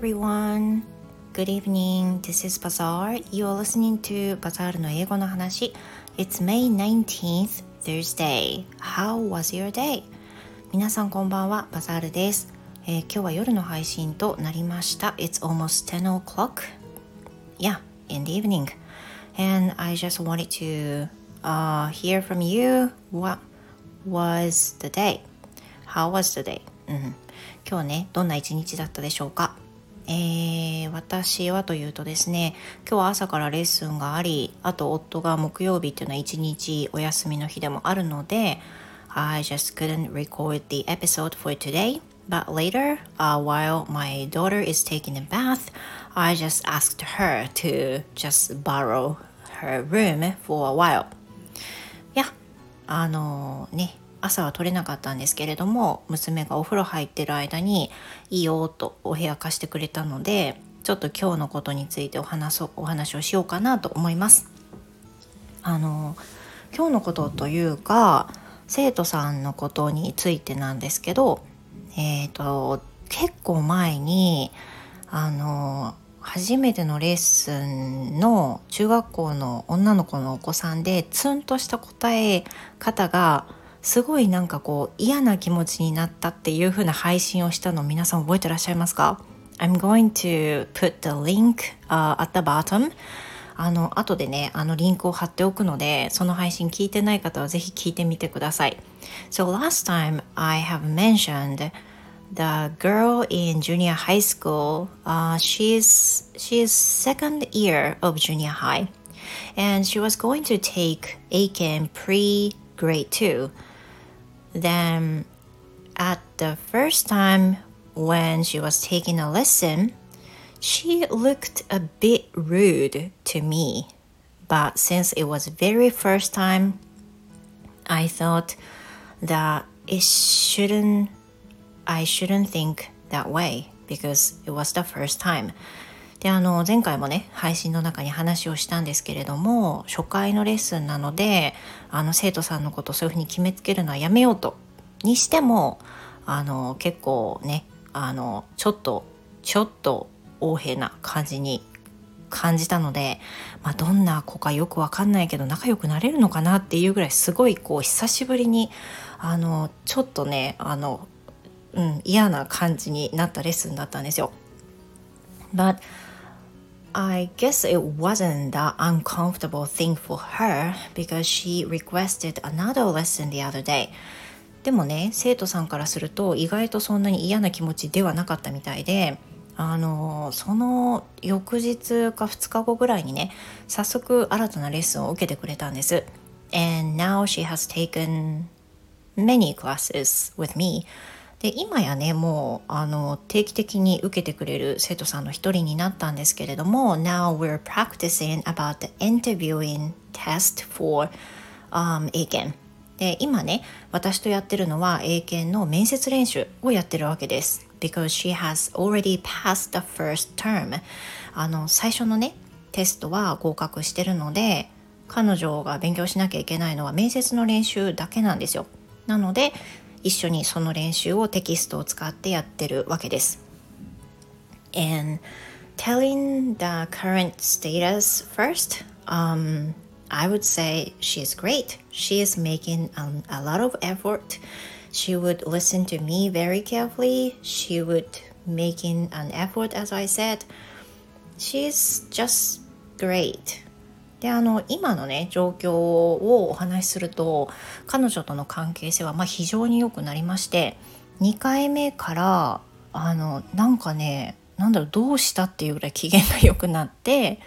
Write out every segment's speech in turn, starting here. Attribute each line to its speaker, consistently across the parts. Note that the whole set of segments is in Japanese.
Speaker 1: everyone. Good evening. This is Bazaar. You are listening to Bazaar の英語の話。It's May 19th, Thursday. How was your day? 皆さんこんばんは、バザールです、えー、今日は夜の配信となりました。It's almost 10 o'clock. Yeah, in the evening. And I just wanted to uh, hear from you what was the day? How was the day? うん、今日ね、どんな一日だったでしょうかえー、私はというとですね今日は朝からレッスンがありあと夫が木曜日っていうのは一日お休みの日でもあるので I just couldn't record the episode for today but later uh, while my daughter is taking a bath I just asked her to just borrow her room for a while いやあのね朝は取れなかったんですけれども娘がお風呂入ってる間にいいよとお部屋貸してくれたのでちょっと今日のことについてお話そお話をしようかなと思います。あの今日のことというか生徒さんのことについてなんですけど、えーと、結構前にあの初めてのレッスンの中学校の女の子のお子さんでツンとした答え方がすごいなんかこう嫌な気持ちになったっていう風な配信をしたの皆さん覚えてらっしゃいますか I'm going to put the link、uh, at the bottom あの後でねあのリンクを貼っておくのでその配信聞いてない方はぜひ聞いてみてください So last time I have mentioned the girl in junior high school uh, she's she's second year of junior high and she was going to take ACAM pre grade 2 Then, at the first time when she was taking a lesson, she looked a bit rude to me. But since it was very first time, I thought that it shouldn't I shouldn't think that way because it was the first time. であの前回もね配信の中に話をしたんですけれども初回のレッスンなのであの生徒さんのことそういうふうに決めつけるのはやめようとにしてもあの結構ねあのちょっとちょっと横柄な感じに感じたので、まあ、どんな子かよくわかんないけど仲良くなれるのかなっていうぐらいすごいこう久しぶりにあのちょっとねあの、うん、嫌な感じになったレッスンだったんですよ。I guess it wasn't that uncomfortable thing for her because she requested another lesson the other day. でもね、生徒さんからすると意外とそんなに嫌な気持ちではなかったみたいで、あのその翌日か2日後ぐらいにね、早速新たなレッスンを受けてくれたんです。And now she has taken many classes with me. で今やねもうあの定期的に受けてくれる生徒さんの一人になったんですけれども Now we're practicing about the interviewing test for、um, 英検で今ね私とやってるのは英検の面接練習をやってるわけです。Because she has already passed the first term あの最初のねテストは合格してるので彼女が勉強しなきゃいけないのは面接の練習だけなんですよ。なので一緒にその練習をテキストを使ってやってるわけです。And telling the current status first, um, I would say she's great. She is making um, a lot of effort. She would listen to me very carefully. She would making an effort, as I said. She's just great. であの今のね状況をお話しすると彼女との関係性はま非常に良くなりまして2回目からあのなんかねなんだろうどうしたっていうぐらい機嫌が良くなって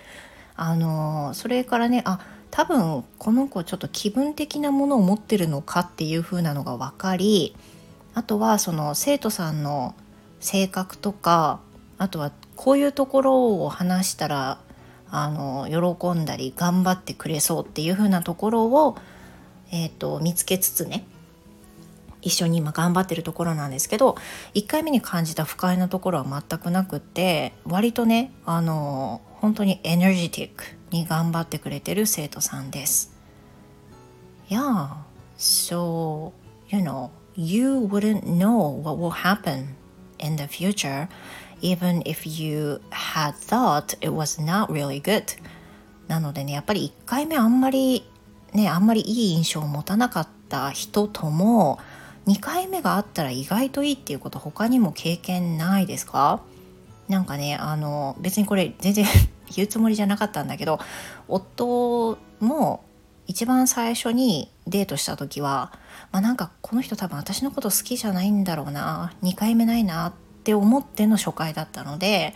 Speaker 1: あのそれからねあ多分この子ちょっと気分的なものを持ってるのかっていう風なのが分かりあとはその生徒さんの性格とかあとはこういうところを話したらあの喜んだり頑張ってくれそうっていう風なところを、えーと、見つけつつね一緒に今頑張ってるところなんですけど1回目に感じた不快なところは全くなくって割とねあの本当にエネルジティックに頑張ってくれてる生徒さんです。Yeah, so you know you wouldn't know what will happen in the future even if you had thought it was not really good. なのでねやっぱり1回目あんまりねあんまりいい印象を持たなかった人とも2回目があったら意外といいっていうこと他にも経験ないですか？なんかねあの別にこれ全然 言うつもりじゃなかったんだけど夫も一番最初にデートした時は、まあ、なんかこの人多分私のこと好きじゃないんだろうな2回目ないなって思っての初回だったので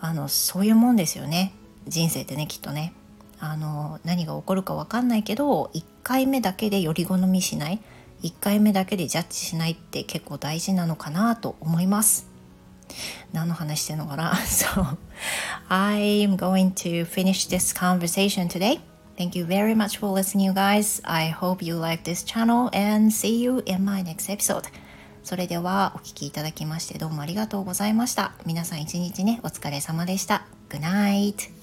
Speaker 1: あのそういうもんですよね。人生ってねきっとね。あの何が起こるか分かんないけど1回目だけでより好みしない。1回目だけでジャッジしないって結構大事なのかなと思います。何の話してんのかな。So I'm going to finish this conversation today. Thank you very much for listening, you guys. I hope you like this channel and see you in my next episode. それではお聴きいただきましてどうもありがとうございました。皆さん一日ね、お疲れ様でした。Good night!